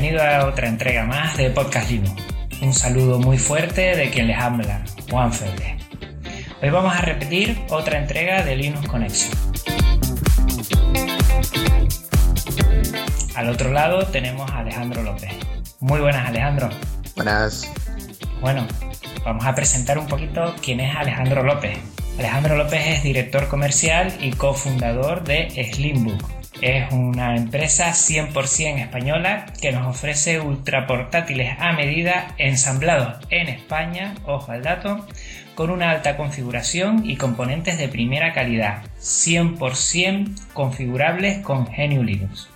Bienvenido a otra entrega más de Podcast Linux. Un saludo muy fuerte de quien les habla, Juan Feble. Hoy vamos a repetir otra entrega de Linux Connection. Al otro lado tenemos a Alejandro López. Muy buenas Alejandro. Buenas. Bueno, vamos a presentar un poquito quién es Alejandro López. Alejandro López es director comercial y cofundador de Slimbook, es una empresa 100% española que nos ofrece ultraportátiles a medida ensamblados en España, ojo al dato, con una alta configuración y componentes de primera calidad, 100% configurables con GNU Linux.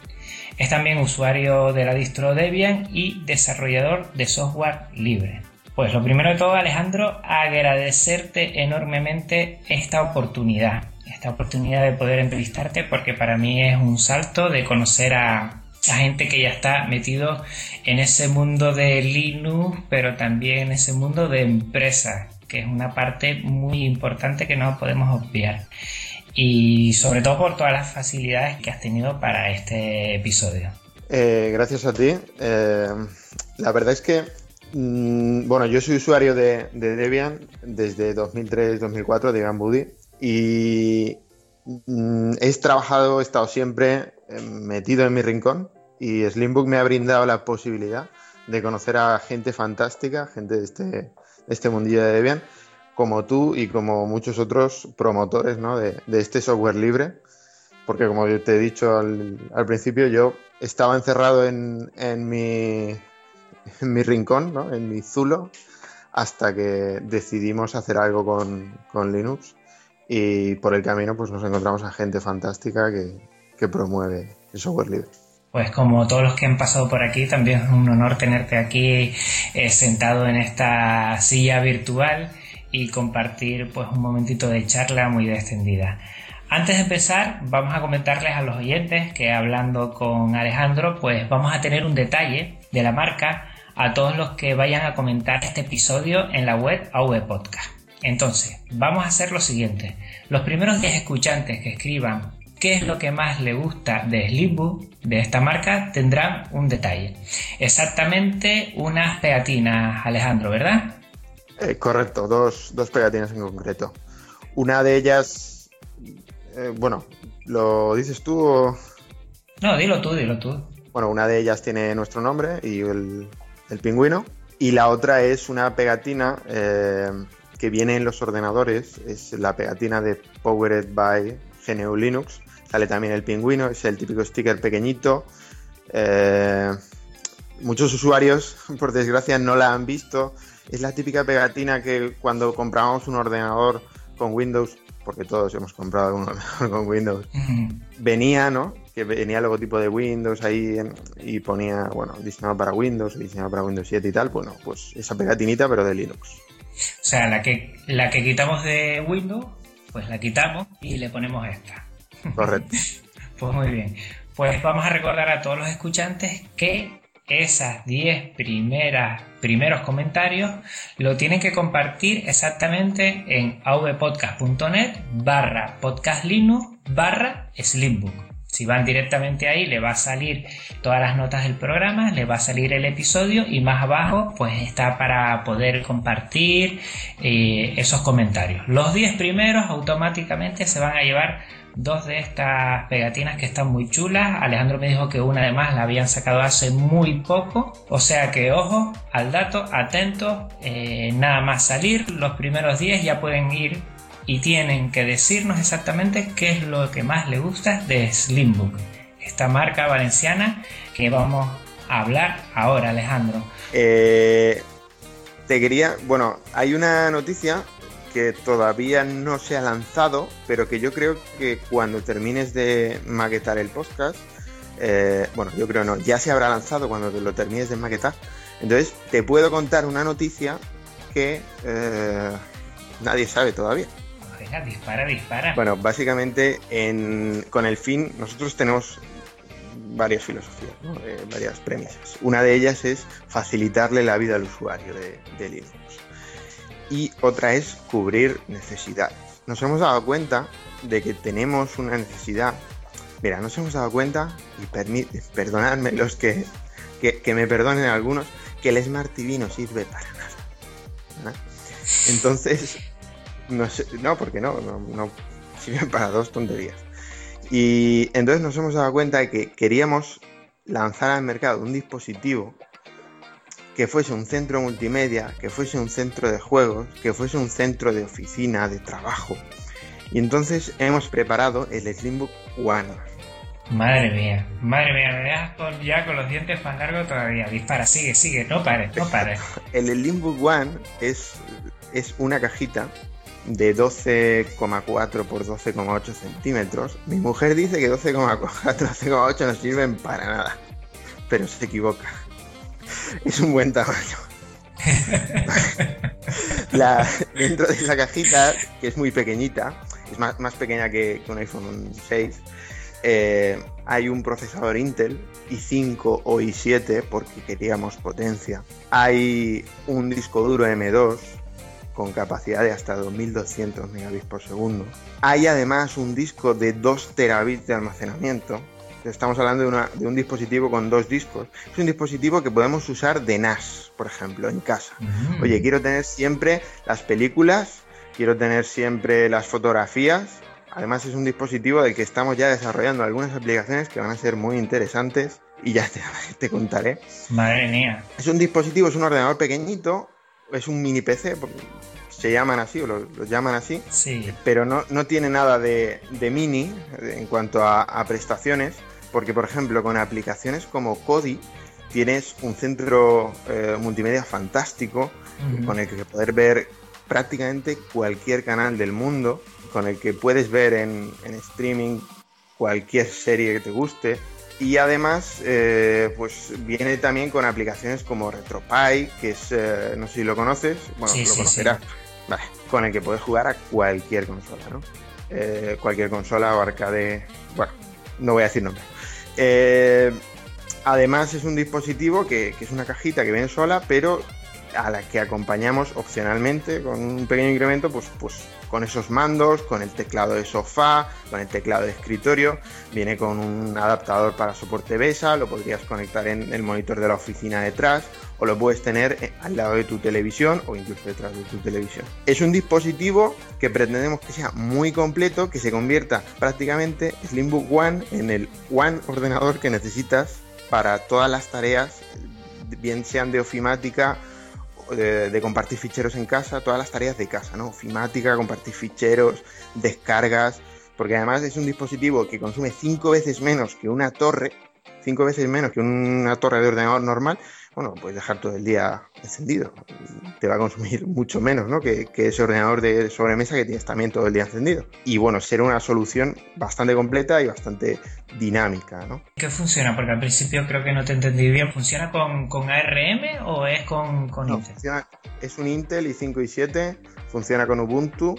Es también usuario de la distro Debian y desarrollador de software libre. Pues lo primero de todo, Alejandro, agradecerte enormemente esta oportunidad esta oportunidad de poder entrevistarte porque para mí es un salto de conocer a, a gente que ya está metido en ese mundo de Linux, pero también en ese mundo de empresa, que es una parte muy importante que no podemos obviar. Y sobre todo por todas las facilidades que has tenido para este episodio. Eh, gracias a ti. Eh, la verdad es que, mmm, bueno, yo soy usuario de, de Debian desde 2003-2004, Debian Buddy, y mm, he trabajado, he estado siempre eh, metido en mi rincón y Slimbook me ha brindado la posibilidad de conocer a gente fantástica, gente de este, este mundillo de Debian, como tú y como muchos otros promotores ¿no? de, este software libre. Porque como te he dicho al, al principio, yo estaba encerrado en, en, mi, en mi rincón, ¿no? en mi zulo, hasta que decidimos hacer algo con, con Linux y por el camino pues nos encontramos a gente fantástica que, promueve el software libre. Pues como todos los que han pasado por aquí, también es un honor tenerte aquí eh, sentado en esta silla virtual y compartir pues un momentito de charla muy extendida. Antes de empezar, vamos a comentarles a los oyentes que hablando con Alejandro, pues vamos a tener un detalle de la marca a todos los que vayan a comentar este episodio en la web AV Podcast. Entonces, vamos a hacer lo siguiente. Los primeros 10 escuchantes que escriban qué es lo que más le gusta de Slimbook, de esta marca, tendrán un detalle. Exactamente unas pegatinas, Alejandro, ¿verdad? Eh, correcto, dos, dos, pegatinas en concreto. Una de ellas, eh, bueno, ¿lo dices tú o...? No, dilo tú, dilo tú. Bueno, una de ellas tiene nuestro nombre y el, el pingüino. Y la otra es una pegatina eh, que viene en los ordenadores es la pegatina de Powered by GNU Linux. Sale también el pingüino, es el típico sticker pequeñito. Eh, muchos usuarios, por desgracia, no la han visto. Es la típica pegatina que cuando compramos un ordenador con Windows, porque todos hemos comprado un ordenador con Windows, uh -huh. venía, ¿no? Que venía el logotipo de Windows ahí y ponía, bueno, diseñado para Windows, diseñado para Windows 7 y tal. Bueno, pues esa pegatinita, pero de Linux. O sea, la que, la que quitamos de Windows, pues la quitamos y le ponemos esta. Correcto. pues muy bien. Pues vamos a recordar a todos los escuchantes que esas 10 primeras primeros comentarios lo tienen que compartir exactamente en avpodcast.net barra podcastlinux barra slimbook. Si van directamente ahí, le va a salir todas las notas del programa, le va a salir el episodio y más abajo pues está para poder compartir eh, esos comentarios. Los 10 primeros automáticamente se van a llevar dos de estas pegatinas que están muy chulas. Alejandro me dijo que una además la habían sacado hace muy poco. O sea que ojo al dato, atentos, eh, nada más salir. Los primeros 10 ya pueden ir y tienen que decirnos exactamente qué es lo que más le gusta de Slimbook, esta marca valenciana que vamos a hablar ahora, Alejandro. Eh, te quería, bueno, hay una noticia que todavía no se ha lanzado, pero que yo creo que cuando termines de maquetar el podcast, eh, bueno, yo creo no, ya se habrá lanzado cuando lo termines de maquetar. Entonces, te puedo contar una noticia que eh, nadie sabe todavía. Venga, dispara, dispara. Bueno, básicamente con el fin, nosotros tenemos varias filosofías, eh, varias premisas. Una de ellas es facilitarle la vida al usuario de, de Linux. Y otra es cubrir necesidades. Nos hemos dado cuenta de que tenemos una necesidad. Mira, nos hemos dado cuenta, y perdonadme los que, que, me perdonen algunos, que el Smart TV no sirve para nada. Entonces, no, sé, no porque no, no, no sirve para dos tonterías. Y entonces nos hemos dado cuenta de que queríamos lanzar al mercado un dispositivo que fuese un centro multimedia, que fuese un centro de juegos, que fuese un centro de oficina, de trabajo. Y entonces hemos preparado el Slimbook One. Madre mía, madre mía, me dejas ya con los dientes más largos todavía. Dispara, sigue, sigue, no pares, no pares. el Slimbook One es, es una cajita de 12,4 por 12,8 centímetros. Mi mujer dice que 12,4, 12,8 no sirven para nada, pero se equivoca. Es un buen tamaño. Dentro de esa cajita, que es muy pequeñita, es más, más pequeña que, un iPhone 6, eh, hay un procesador Intel i5 o i7 porque queríamos potencia. Hay un disco duro M2 con capacidad de hasta 2200 megabits por segundo. Hay además un disco de 2 terabits de almacenamiento. Estamos hablando de, un dispositivo con dos discos. Es un dispositivo que podemos usar de NAS, por ejemplo, en casa. Mm. Oye, quiero tener siempre las películas, quiero tener siempre las fotografías. Además es un dispositivo del que estamos ya desarrollando algunas aplicaciones que van a ser muy interesantes y ya te, te contaré. Madre mía. Es un dispositivo, es un ordenador pequeñito es un mini PC, se llaman así o lo, llaman así, sí. pero no, no tiene nada de, mini en cuanto a, prestaciones, porque por ejemplo con aplicaciones como Kodi tienes un centro eh, multimedia fantástico con el que poder ver prácticamente cualquier canal del mundo, con el que puedes ver en, en streaming cualquier serie que te guste, y además, eh, pues viene también con aplicaciones como RetroPie, que es, eh, no sé si lo conoces, bueno, lo conocerás, vale, con el que puedes jugar a cualquier consola, ¿no? Eh, cualquier consola o arcade, bueno, no voy a decir nombre. además es un dispositivo que, que es una cajita que viene sola, pero a la que acompañamos opcionalmente con un pequeño incremento, pues, pues con esos mandos, con el teclado de sofá, con el teclado de escritorio, viene con un adaptador para soporte BESA, lo podrías conectar en el monitor de la oficina detrás o lo puedes tener eh, al lado de tu televisión o incluso detrás de tu televisión. Es un dispositivo que pretendemos que sea muy completo, que se convierta prácticamente Slimbook One en el One ordenador que necesitas para todas las tareas, bien sean de ofimática, de, compartir ficheros en casa, todas las tareas de casa, ¿no? Ofimática, compartir ficheros, descargas, porque además es un dispositivo que consume cinco veces menos que una torre, cinco veces menos que una torre de ordenador normal, bueno, puedes dejar todo el día encendido. Te va a consumir mucho menos ¿no? que, ese ordenador de sobremesa que tienes también todo el día encendido. Y bueno, será una solución bastante completa y bastante dinámica. ¿no? ¿Qué funciona? Porque al principio creo que no te entendí bien. ¿Funciona con, con ARM o es con, con Intel? es un Intel i5 y 7, funciona con Ubuntu,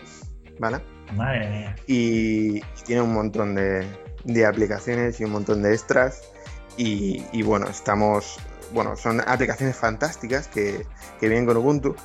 ¿vale? Madre mía. Y, tiene un montón de, de aplicaciones y un montón de extras. Y, y, bueno, estamos bueno, son aplicaciones fantásticas que, vienen con Ubuntu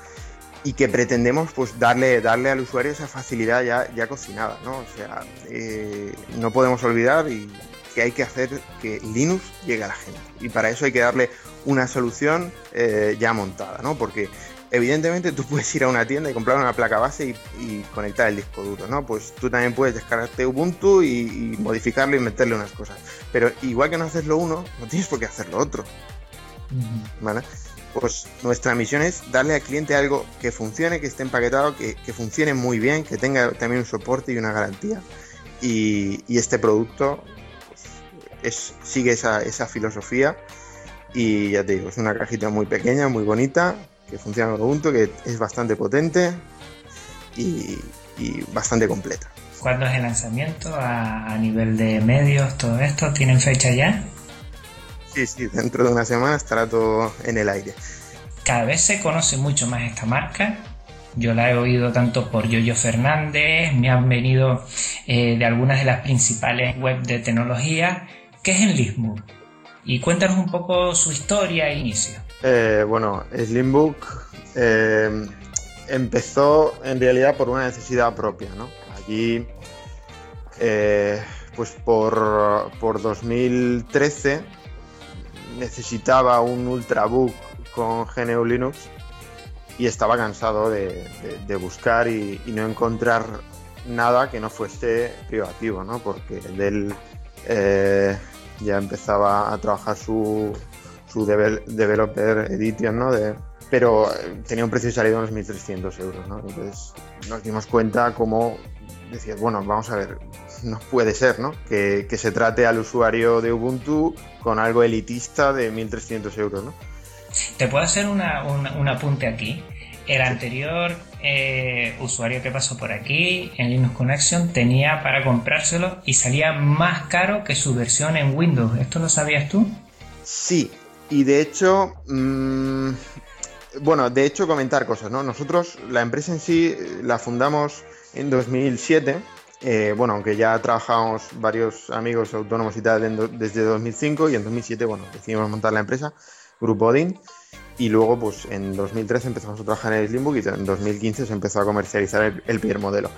y que pretendemos pues darle, darle al usuario esa facilidad ya, cocinada, ¿no? O sea, eh, no podemos olvidar y que hay que hacer que Linux llegue a la gente. Y para eso hay que darle una solución eh, ya montada, ¿no? Porque evidentemente tú puedes ir a una tienda y comprar una placa base y, conectar el disco duro, ¿no? Pues tú también puedes descargarte Ubuntu y, y, modificarlo y meterle unas cosas. Pero igual que no haces lo uno, no tienes por qué hacer lo otro. ¿Vale? Pues nuestra misión es darle al cliente algo que funcione, que esté empaquetado, que, funcione muy bien, que tenga también un soporte y una garantía. Y, este producto pues, es, sigue esa, filosofía. Y ya te digo, es una cajita muy pequeña, muy bonita, que funciona con Ubuntu, que es bastante potente y, bastante completa. ¿Cuándo es el lanzamiento a, nivel de medios, todo esto? ¿Tienen fecha ya? Sí, sí, dentro de una semana estará todo en el aire. Cada vez se conoce mucho más esta marca. Yo la he oído tanto por Yoyo Fernández, me han venido eh, de algunas de las principales web de tecnología. ¿Qué es Enlistbook? Y cuéntanos un poco su historia e inicio. Eh, bueno, Slimbook eh, empezó en realidad por una necesidad propia, ¿no? Allí, eh, pues por, por 2013 necesitaba un ultrabook con GNU Linux y estaba cansado de, buscar y, no encontrar nada que no fuese privativo, ¿no? Porque él ya empezaba a trabajar su, su developer edition, ¿no? De, pero eh, tenía un precio de salida de unos 1.300 euros, ¿no? Entonces nos dimos cuenta como decías, bueno, vamos a ver, no puede ser, ¿no? Que, se trate al usuario de Ubuntu con algo elitista de 1.300 euros, ¿no? Te puedo hacer una, un apunte aquí. El anterior eh, usuario que pasó por aquí en Linux Connection tenía para comprárselo y salía más caro que su versión en Windows. ¿Esto lo sabías tú? Sí, y de hecho, mm, bueno, de hecho comentar cosas, ¿no? Nosotros, la empresa en sí, la fundamos en 2007. Eh, bueno, aunque ya trabajamos varios amigos autónomos y tal desde 2005 y en 2007, bueno, decidimos montar la empresa, Grupo Odin. Y luego, pues en 2013 empezamos a trabajar en el Slimbook y en 2015 se empezó a comercializar el, el primer modelo.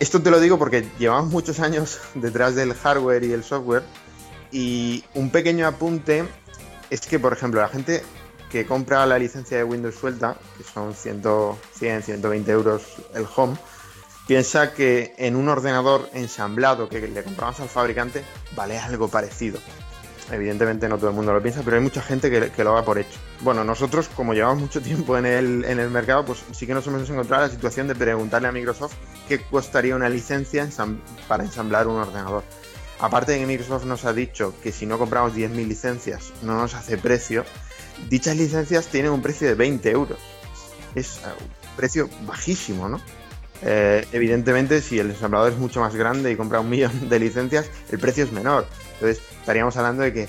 Esto te lo digo porque llevamos muchos años detrás del hardware y el software. Y un pequeño apunte es que, por ejemplo, la gente que compra la licencia de Windows suelta, que son 100, 100 120 euros el home, piensa que en un ordenador ensamblado que le compramos al fabricante vale algo parecido. Evidentemente no todo el mundo lo piensa, pero hay mucha gente que, lo va por hecho. Bueno, nosotros como llevamos mucho tiempo en el, en el mercado, pues sí que nos hemos encontrado la situación de preguntarle a Microsoft qué costaría una licencia para ensamblar un ordenador. Aparte de que Microsoft nos ha dicho que si no compramos 10.000 licencias no nos hace precio, dichas licencias tienen un precio de 20 euros. Es eh, un precio bajísimo, ¿no? Eh, evidentemente, si el ensamblador es mucho más grande y compra un millón de licencias, el precio es menor. Entonces, estaríamos hablando de que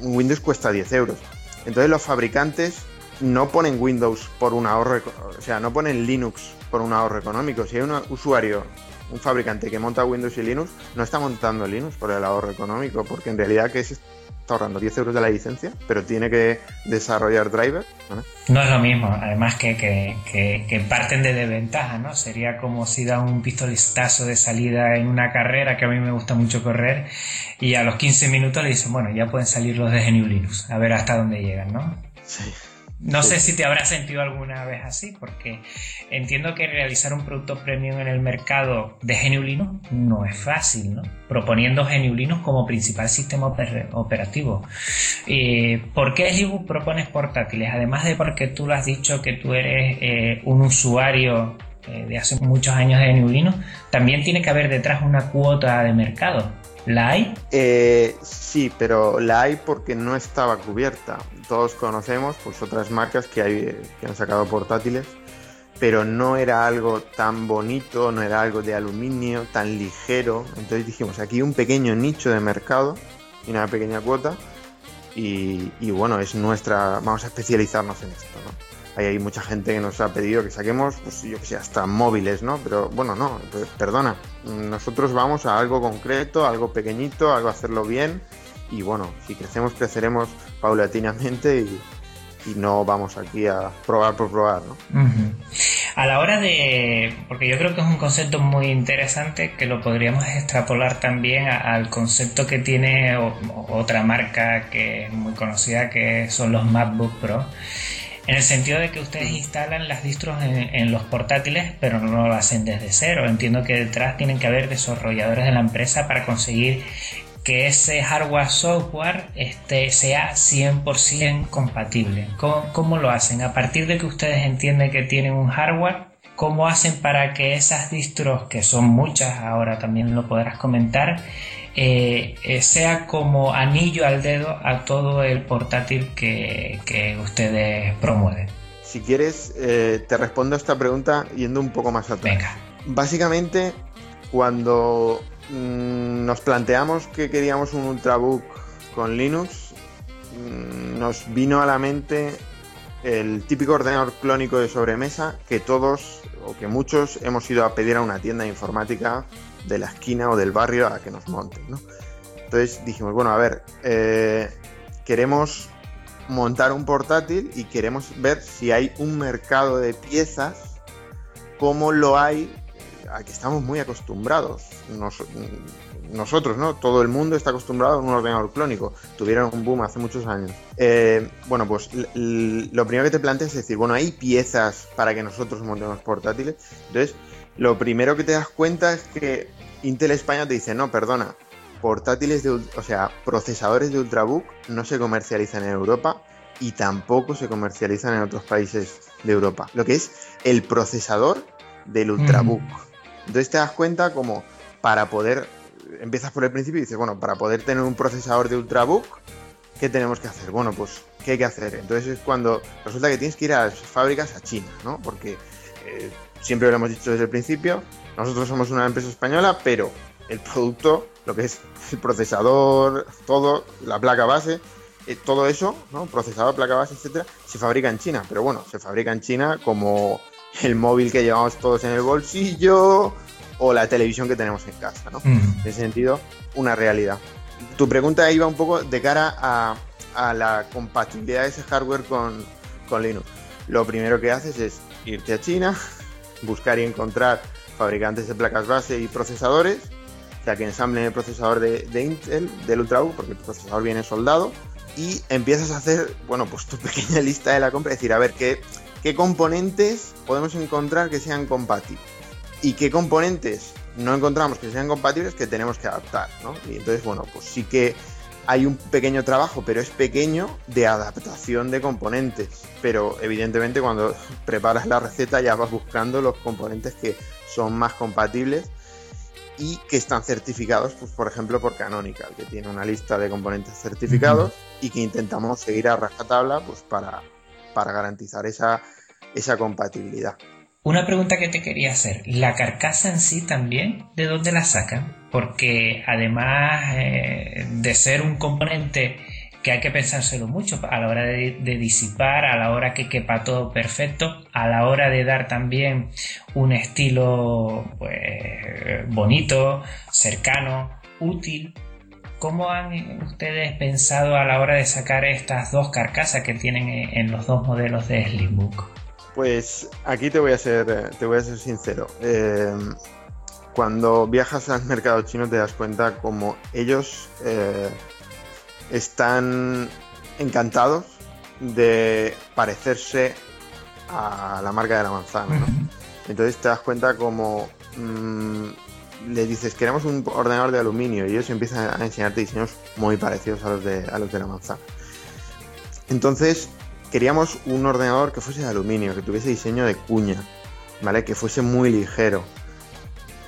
Windows cuesta 10 euros. Entonces, los fabricantes no ponen Windows por un ahorro, o sea, no ponen Linux por un ahorro económico. Si hay un usuario un fabricante que monta Windows y Linux no está montando Linux por el ahorro económico, porque en realidad que es está ahorrando 10 euros de la licencia, pero tiene que desarrollar driver. ¿no? es lo mismo, además que, que, parten de desventaja, ¿no? Sería como si da un pistolistazo de salida en una carrera, que a mí me gusta mucho correr, y a los 15 minutos le dicen, bueno, ya pueden salir los de GNU Linux, a ver hasta dónde llegan, ¿no? Sí. No sé si te habrás sentido alguna vez así, porque entiendo que realizar un producto premium en el mercado de GNU Linux no es fácil, ¿no? Proponiendo GNU Linux como principal sistema operativo. Eh, ¿Por qué propones portátiles? Además de porque tú lo has dicho que tú eres eh, un usuario eh, de hace muchos años de GNU Linux, también tiene que haber detrás una cuota de mercado. ¿La hay? Eh, sí, pero la hay porque no estaba cubierta. Todos conocemos pues, otras marcas que, hay, que han sacado portátiles, pero no era algo tan bonito, no era algo de aluminio, tan ligero. Entonces dijimos, aquí un pequeño nicho de mercado y una pequeña cuota. Y, y bueno, es nuestra, vamos a especializarnos en esto, ¿no? Ahí hay mucha gente que nos ha pedido que saquemos, pues yo que sé, hasta móviles, ¿no? Pero bueno, no, perdona. Nosotros vamos a algo concreto, algo pequeñito, algo a hacerlo bien. Y bueno, si crecemos, creceremos paulatinamente y, no vamos aquí a probar por probar, ¿no? A la hora de, porque yo creo que es un concepto muy interesante que lo podríamos extrapolar también al concepto que tiene otra marca que es muy conocida que son los MacBook Pro en el sentido de que ustedes instalan las distros en, los portátiles, pero no lo hacen desde cero. Entiendo que detrás tienen que haber desarrolladores de la empresa para conseguir que ese hardware software este, sea 100% compatible. ¿Cómo, lo hacen? A partir de que ustedes entienden que tienen un hardware, ¿cómo hacen para que esas distros, que son muchas, ahora también lo podrás comentar, eh, eh, sea como anillo al dedo a todo el portátil que, ustedes promueven. si quieres, eh, te respondo a esta pregunta yendo un poco más atrás. Venga. Básicamente, cuando mm, nos planteamos que queríamos un Ultrabook con Linux, mm, nos vino a la mente el típico ordenador clónico de sobremesa que todos o que muchos hemos ido a pedir a una tienda de informática de la esquina o del barrio a que nos monten. ¿no? Entonces dijimos, bueno, a ver, eh, queremos montar un portátil y queremos ver si hay un mercado de piezas como lo hay a que estamos muy acostumbrados. nosotros, ¿no? Todo el mundo está acostumbrado a un ordenador clónico. Tuvieron un boom hace muchos años. Eh, bueno, pues lo primero que te planteas es decir, bueno, hay piezas para que nosotros montemos portátiles. Entonces, lo primero que te das cuenta es que Intel España te dice, no, perdona, portátiles de, o sea, procesadores de Ultrabook no se comercializan en Europa y tampoco se comercializan en otros países de Europa. Lo que es el procesador del Ultrabook. Entonces te das cuenta como para poder, empiezas por el principio y dices, bueno, para poder tener un procesador de Ultrabook, ¿qué tenemos que hacer? Bueno, pues, ¿qué hay que hacer? Entonces es cuando resulta que tienes que ir a las fábricas a China, ¿no? Porque eh, siempre lo hemos dicho desde el principio, nosotros somos una empresa española, pero el producto, lo que es el procesador, todo, la placa base, eh, todo eso, ¿no? Procesador, placa base, etcétera, se fabrica en China. Pero bueno, se fabrica en China como el móvil que llevamos todos en el bolsillo o la televisión que tenemos en casa, ¿no? En ese sentido, una realidad. Tu pregunta iba un poco de cara a, la compatibilidad de ese hardware con, con Linux. Lo primero que haces es irte a China, buscar y encontrar fabricantes de placas base y procesadores, o sea, que ensamblen el procesador de, Intel, del Ultrabook, porque el procesador viene soldado, y empiezas a hacer, bueno, pues tu pequeña lista de la compra, es decir, a ver qué, qué componentes podemos encontrar que sean compatibles y qué componentes no encontramos que sean compatibles que tenemos que adaptar, ¿no? Y entonces, bueno, pues sí que hay un pequeño trabajo, pero es pequeño, de adaptación de componentes. Pero evidentemente cuando preparas la receta ya vas buscando los componentes que son más compatibles y que están certificados, pues, por ejemplo, por Canonical, que tiene una lista de componentes certificados y que intentamos seguir a rajatabla pues, para, para garantizar esa, esa compatibilidad. Una pregunta que te quería hacer, ¿la carcasa en sí también de dónde la sacan? Porque además eh, de ser un componente que hay que pensárselo mucho a la hora de, disipar, a la hora que quepa todo perfecto, a la hora de dar también un estilo pues, bonito, cercano, útil. ¿Cómo han ustedes pensado a la hora de sacar estas dos carcasas que tienen en los dos modelos de Slimbook? Pues aquí te voy a ser, te voy a ser sincero. Eh, cuando viajas al mercado chino te das cuenta como ellos eh, están encantados de parecerse a la marca de la manzana. ¿no? Entonces te das cuenta como mm, le dices queremos un ordenador de aluminio y ellos empiezan a enseñarte diseños muy parecidos a los de, a los de la manzana. Entonces queríamos un ordenador que fuese de aluminio, que tuviese diseño de cuña, ¿vale? Que fuese muy ligero.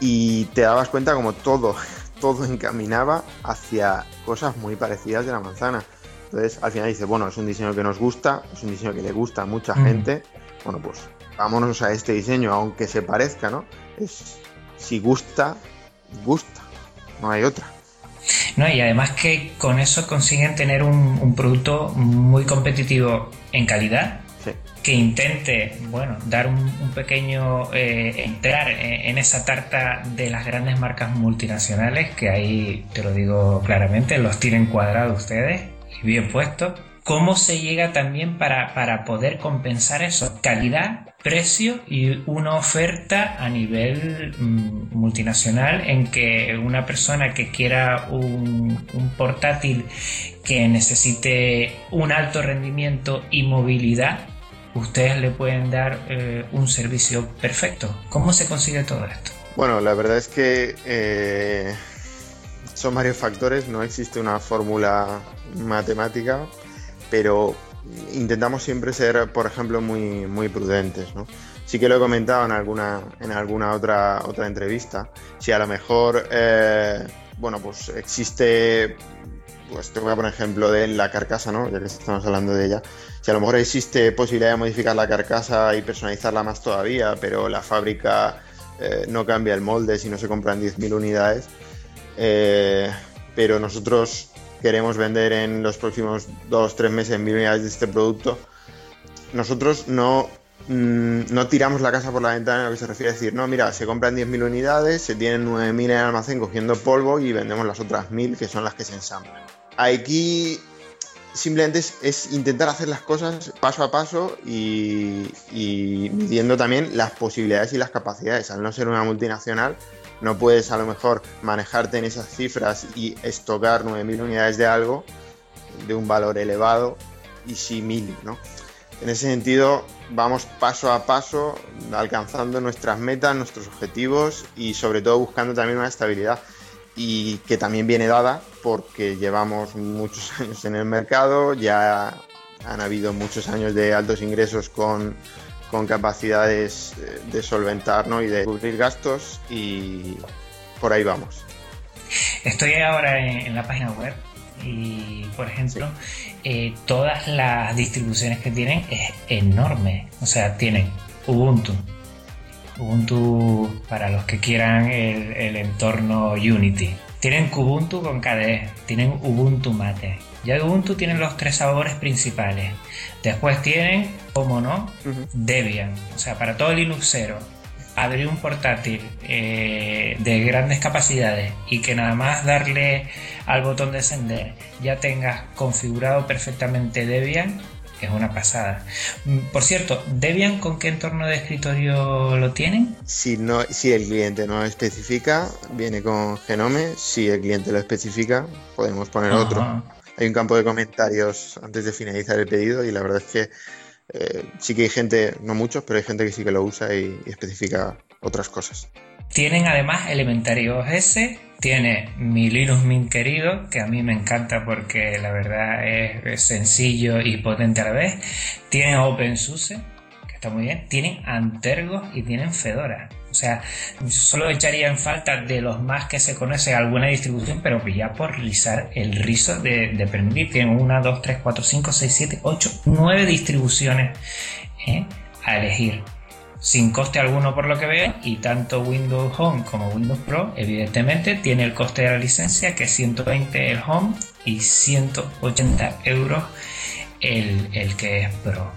Y te dabas cuenta como todo, todo encaminaba hacia cosas muy parecidas de la manzana. Entonces, al final dices, bueno, es un diseño que nos gusta, es un diseño que le gusta a mucha mm. gente. Bueno, pues vámonos a este diseño, aunque se parezca, ¿no? Es, si gusta, gusta, no hay otra. No, y además que con eso consiguen tener un, producto muy competitivo en calidad, que intente, bueno, dar un, pequeño, eh, entrar en, esa tarta de las grandes marcas multinacionales, que ahí, te lo digo claramente, los tienen cuadrados ustedes y bien puestos. ¿Cómo se llega también para, para poder compensar eso? Calidad precio y una oferta a nivel mm, multinacional en que una persona que quiera un, portátil que necesite un alto rendimiento y movilidad, ustedes le pueden dar eh, un servicio perfecto. ¿Cómo se consigue todo esto? Bueno, la verdad es que eh, son varios factores, no existe una fórmula matemática, pero intentamos siempre ser, por ejemplo, muy, muy prudentes, ¿no? Sí que lo he comentado en alguna, en alguna otra, otra entrevista. Si a lo mejor, eh, bueno, pues existe pues te voy a poner ejemplo de la carcasa, ¿no? Ya que estamos hablando de ella. Si a lo mejor existe posibilidad de modificar la carcasa y personalizarla más todavía, pero la fábrica eh, no cambia el molde si no se compran 10.000 unidades. Eh, pero nosotros queremos vender en los próximos 2-3 meses 1.000 unidades de este producto. Nosotros no Mm, no tiramos la casa por la ventana en lo que se refiere a decir, no, mira, se compran 10.000 unidades, se tienen 9.000 en el almacén cogiendo polvo y vendemos las otras 1.000 que son las que se ensamblan. Aquí simplemente es, intentar hacer las cosas paso a paso y, midiendo también las posibilidades y las capacidades. Al no ser una multinacional, no puedes a lo mejor manejarte en esas cifras y estocar 9.000 unidades de algo de un valor elevado y sí 1.000, ¿no? En ese sentido, vamos paso a paso alcanzando nuestras metas, nuestros objetivos y sobre todo buscando también una estabilidad y que también viene dada porque llevamos muchos años en el mercado, ya han habido muchos años de altos ingresos con, capacidades eh, de solventar y de cubrir gastos y por ahí vamos. Estoy ahora en la página web y por ejemplo eh, todas las distribuciones que tienen es enorme. O sea tienen Ubuntu Ubuntu para los que quieran el, entorno Unity. Tienen Kubuntu con KDE tienen Ubuntu Mate. Ya Ubuntu tienen los tres sabores principales. Después tienen como no Debian o sea para todo Linuxero abrir un portátil eh, de grandes capacidades y que nada más darle al botón de encender ya tengas configurado perfectamente Debian, es una pasada. Mm, por cierto, ¿Debian con qué entorno de escritorio lo tienen? Si, no, si el cliente no especifica, viene con Genome. Si el cliente lo especifica, podemos poner otro. Hay un campo de comentarios antes de finalizar el pedido y la verdad es que eh, sí que hay gente, no muchos, pero hay gente que sí que lo usa y, especifica otras cosas. Tienen además Elementary OS, tiene mi Linux Mint querido, que a mí me encanta porque la verdad es, sencillo y potente a la vez. Tienen OpenSUSE, que está muy bien. Tienen Antergos y tienen Fedora. O sea, solo echaría en falta de los más que se conoce alguna distribución, pero ya por rizar el rizo de, de permitir. Tienen una, dos, tres, cuatro, cinco, seis, siete, ocho, nueve distribuciones ¿eh? a elegir. Sin coste alguno por lo que veo, y tanto Windows Home como Windows Pro, evidentemente, tiene el coste de la licencia que es 120 el Home y 180 euros el, el que es Pro.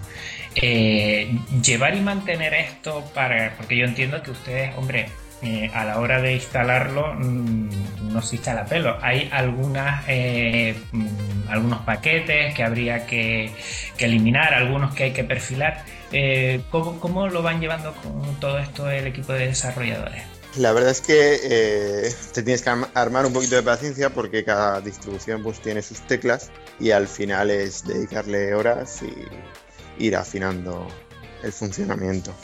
Eh, llevar y mantener esto para, porque yo entiendo que ustedes, hombre, eh, a la hora de instalarlo mm, no se instala pelo. Hay algunas, eh, mm, algunos paquetes que habría que, eliminar, algunos que hay que perfilar. ¿cómo, ¿cómo, lo van llevando con todo esto el equipo de desarrolladores? La verdad es que te tienes que armar un poquito de paciencia porque cada distribución pues tiene sus teclas y al final es dedicarle horas y ir afinando el funcionamiento.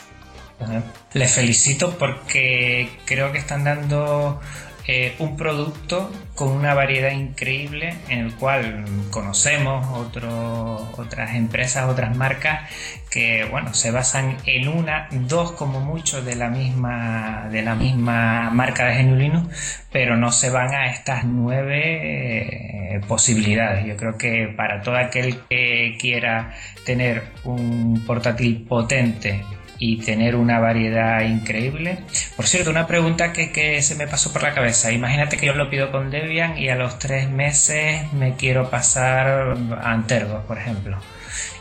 Les felicito porque creo que están dando eh, un producto con una variedad increíble en el cual conocemos otras empresas, otras marcas que bueno se basan en una, dos como mucho de la misma de la misma marca de Genulino, pero no se van a estas nueve eh, posibilidades. Yo creo que para todo aquel que quiera tener un portátil potente y tener una variedad increíble. Por cierto, una pregunta que, se me pasó por la cabeza. Imagínate que yo lo pido con Debian y a los tres meses me quiero pasar a Antergos, por ejemplo.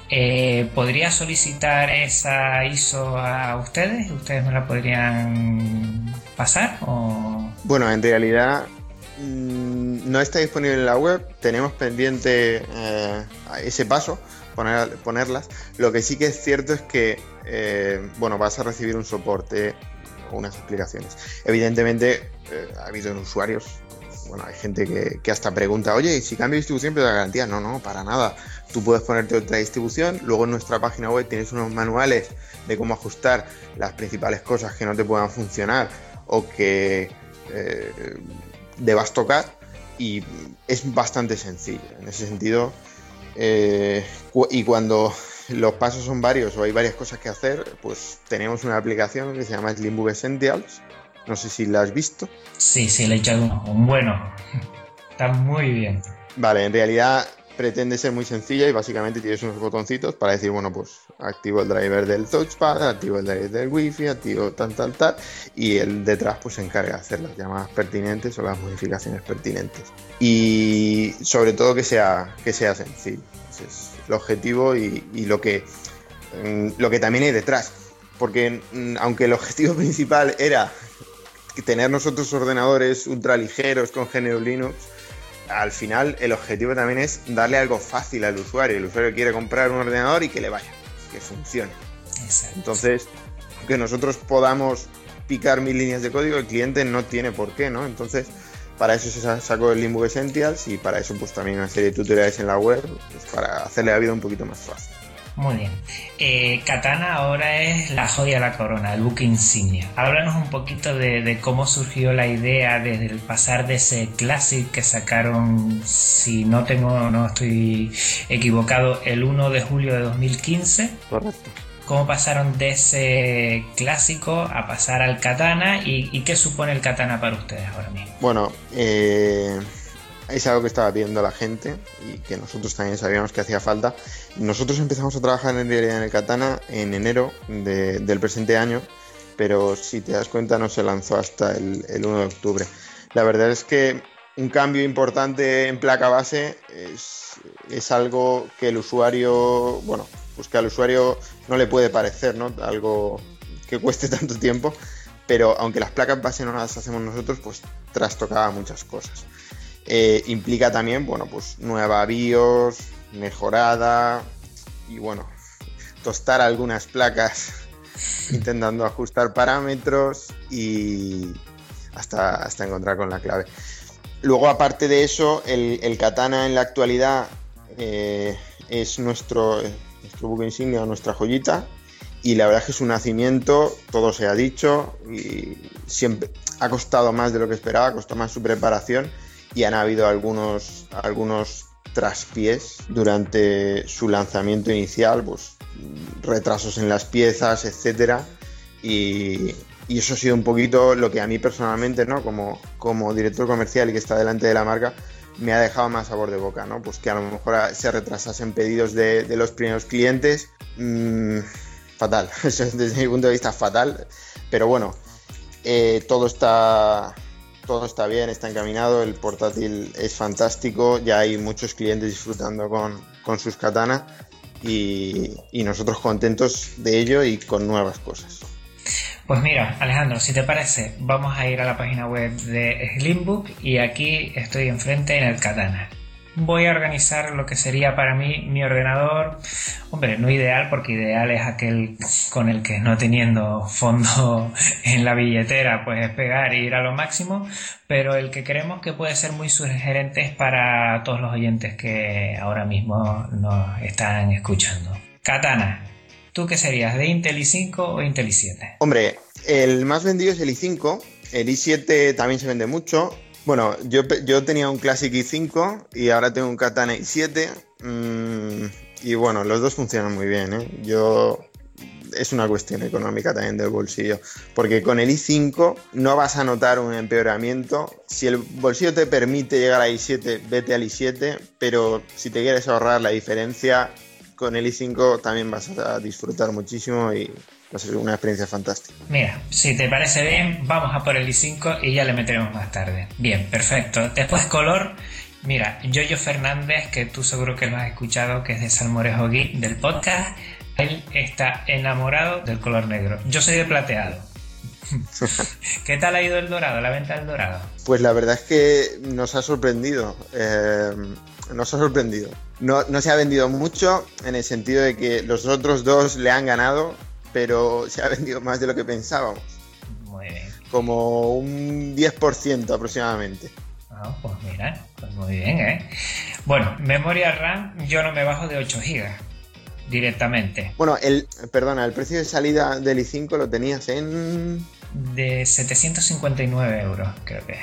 Eh, ¿Podría solicitar esa ISO a ustedes? ¿Ustedes me la podrían pasar? O... Bueno, en realidad mm, no está disponible en la web. Tenemos pendiente eh, ese paso poner, ponerlas. Lo que sí que es cierto es que, eh, bueno, vas a recibir un soporte o unas explicaciones. Evidentemente, eh, ha habido usuarios, bueno, hay gente que, hasta pregunta, oye, si cambio distribución, pero la garantía. No, no, para nada. Tú puedes ponerte otra distribución, luego en nuestra página web tienes unos manuales de cómo ajustar las principales cosas que no te puedan funcionar o que eh, debas tocar y es bastante sencillo. En ese sentido, eh, y cuando los pasos son varios o hay varias cosas que hacer, pues tenemos una aplicación que se llama Slimbook Essentials. No sé si la has visto. Sí, sí, le he echado uno. Un bueno. Está muy bien. Vale, en realidad pretende ser muy sencilla y básicamente tienes unos botoncitos para decir, bueno, pues activo el driver del touchpad, activo el driver del wifi, activo tal, tal, tal, y el detrás pues se encarga de hacer las llamadas pertinentes o las modificaciones pertinentes. Y sobre todo que sea, que sea sencillo. Ese es el objetivo y, y lo, que, mm, lo que también hay detrás. Porque mm, aunque el objetivo principal era tener nosotros ordenadores ultra ligeros con GNU Linux, al final el objetivo también es darle algo fácil al usuario. El usuario quiere comprar un ordenador y que le vaya, que funcione. Entonces, que nosotros podamos picar mil líneas de código, el cliente no tiene por qué, ¿no? Entonces, para eso se sacó el Limbo Essentials y para eso pues también una serie de tutoriales en la web, pues, para hacerle la vida un poquito más fácil. Muy bien. Eh, Katana ahora es la joya de la corona, el buque insignia. Háblanos un poquito de, cómo surgió la idea desde el pasar de ese Classic que sacaron, si no tengo, no estoy equivocado, el 1 de julio de 2015. Correcto. ¿Cómo pasaron de ese clásico a pasar al Katana y, qué supone el Katana para ustedes ahora mismo? Bueno, eh es algo que estaba viendo la gente y que nosotros también sabíamos que hacía falta. Nosotros empezamos a trabajar en realidad en el Katana en enero del presente año, pero si te das cuenta no se lanzó hasta el, 1 de octubre. La verdad es que un cambio importante en placa base es, algo que el usuario, bueno, pues que al usuario no le puede parecer, ¿no? Algo que cueste tanto tiempo, pero aunque las placas base no las hacemos nosotros, pues trastocaba muchas cosas. Eh, implica también, bueno, pues nueva BIOS, mejorada y bueno, tostar algunas placas intentando ajustar parámetros y hasta, hasta encontrar con la clave. Luego, aparte de eso, el, Katana en la actualidad eh, es nuestro, nuestro buque insignia, nuestra joyita. Y la verdad es que su nacimiento, todo se ha dicho, y siempre ha costado más de lo que esperaba, costó más su preparación y han habido algunos, algunos traspiés durante su lanzamiento inicial, pues retrasos en las piezas, etcétera, y, eso ha sido un poquito lo que a mí personalmente, ¿no? Como, como director comercial y que está delante de la marca, me ha dejado más sabor de boca, ¿no? Pues que a lo mejor se retrasasen pedidos de, los primeros clientes. Mm, fatal, desde mi punto de vista fatal. Pero bueno, eh, todo está todo está bien, está encaminado, el portátil es fantástico, ya hay muchos clientes disfrutando con, sus katanas y, nosotros contentos de ello y con nuevas cosas. Pues mira, Alejandro, si te parece, vamos a ir a la página web de Slimbook y aquí estoy enfrente en el katana voy a organizar lo que sería para mí mi ordenador. Hombre, no ideal porque ideal es aquel con el que no teniendo fondo en la billetera pues pegar e ir a lo máximo, pero el que creemos que puede ser muy sugerente para todos los oyentes que ahora mismo nos están escuchando. Katana, ¿tú qué serías? ¿De Intel i5 o Intel i7? Hombre, el más vendido es el i5. El i7 también se vende mucho. Bueno, yo, yo tenía un Classic i5 y ahora tengo un Katana i7. Mm, y bueno, los dos funcionan muy bien. ¿eh? Yo es una cuestión económica también del bolsillo. Porque con el i5 no vas a notar un empeoramiento. Si el bolsillo te permite llegar a i7, vete al i7. Pero si te quieres ahorrar la diferencia, con el i5 también vas a disfrutar muchísimo y va a ser una experiencia fantástica. Mira, si te parece bien, vamos a por el i5 y ya le meteremos más tarde. Bien, perfecto. Después color. Mira, Yoyo Fernández, que tú seguro que lo has escuchado, que es de Salmorejo Geek, del podcast, él está enamorado del color negro. Yo soy de plateado. ¿Qué tal ha ido el dorado, la venta del dorado? Pues la verdad es que nos ha sorprendido. Eh, nos ha sorprendido. No, no se ha vendido mucho en el sentido de que los otros dos le han ganado pero se ha vendido más de lo que pensábamos. Muy bien. Como un 10% aproximadamente. Ah, pues mira, pues muy bien, ¿eh? Bueno, memoria RAM yo no me bajo de 8 GB directamente. Bueno, el, perdona, el precio de salida del i5 lo tenías en... De 759 euros, creo que es.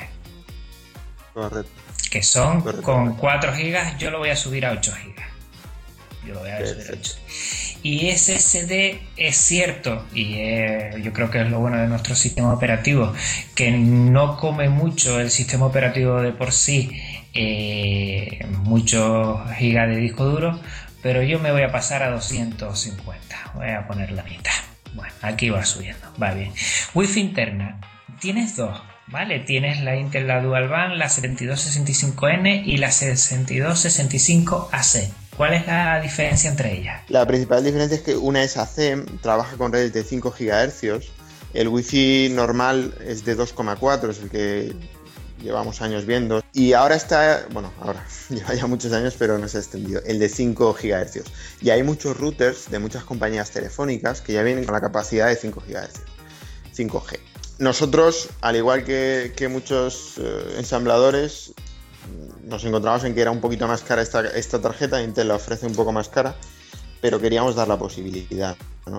Correcto. Que son con 4 GB, yo lo voy a subir a 8 GB. Yo lo voy a subir a 8 y SSD es cierto, y yo creo que es lo bueno de nuestro sistema operativo, que no come mucho el sistema operativo de por sí eh, muchos gigas de disco duro, pero yo me voy a pasar a 250. Voy a poner la mitad. Bueno, aquí va subiendo, va bien. Wi-Fi interna, tienes dos, ¿vale? Tienes la Intel, la Dual Band, la 7265N y la 6265AC. ¿Cuál es la diferencia entre ellas? La principal diferencia es que una es AC, trabaja con redes de 5 GHz, el Wi-Fi normal es de 2,4, es el que llevamos años viendo. Y ahora está, bueno, ahora lleva ya muchos años, pero no se ha extendido, el de 5 GHz. Y hay muchos routers de muchas compañías telefónicas que ya vienen con la capacidad de 5 GHz, 5G. Nosotros, al igual que, muchos eh, ensambladores, nos encontramos en que era un poquito más cara esta, esta tarjeta, Intel la ofrece un poco más cara, pero queríamos dar la posibilidad,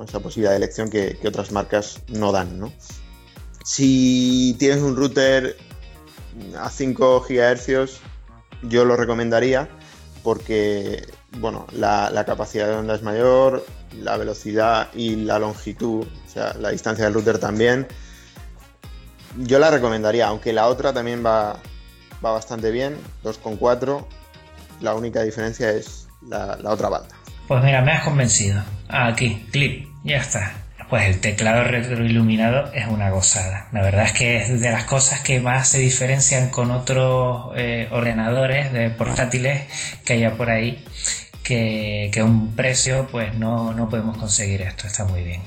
esa posibilidad de elección que, otras marcas no dan. Si tienes un router a 5 GHz yo lo recomendaría porque bueno, la, capacidad de onda es mayor, la velocidad y la longitud, o sea, la distancia del router también. Yo la recomendaría, aunque la otra también va, va bastante bien, 2,4. La única diferencia es la, otra banda. Pues mira, me has convencido. Aquí, clip, ya está pues el teclado retroiluminado es una gozada. La verdad es que es de las cosas que más se diferencian con otros eh, ordenadores de portátiles que haya por ahí. Que, un precio pues no, no podemos conseguir esto, está muy bien.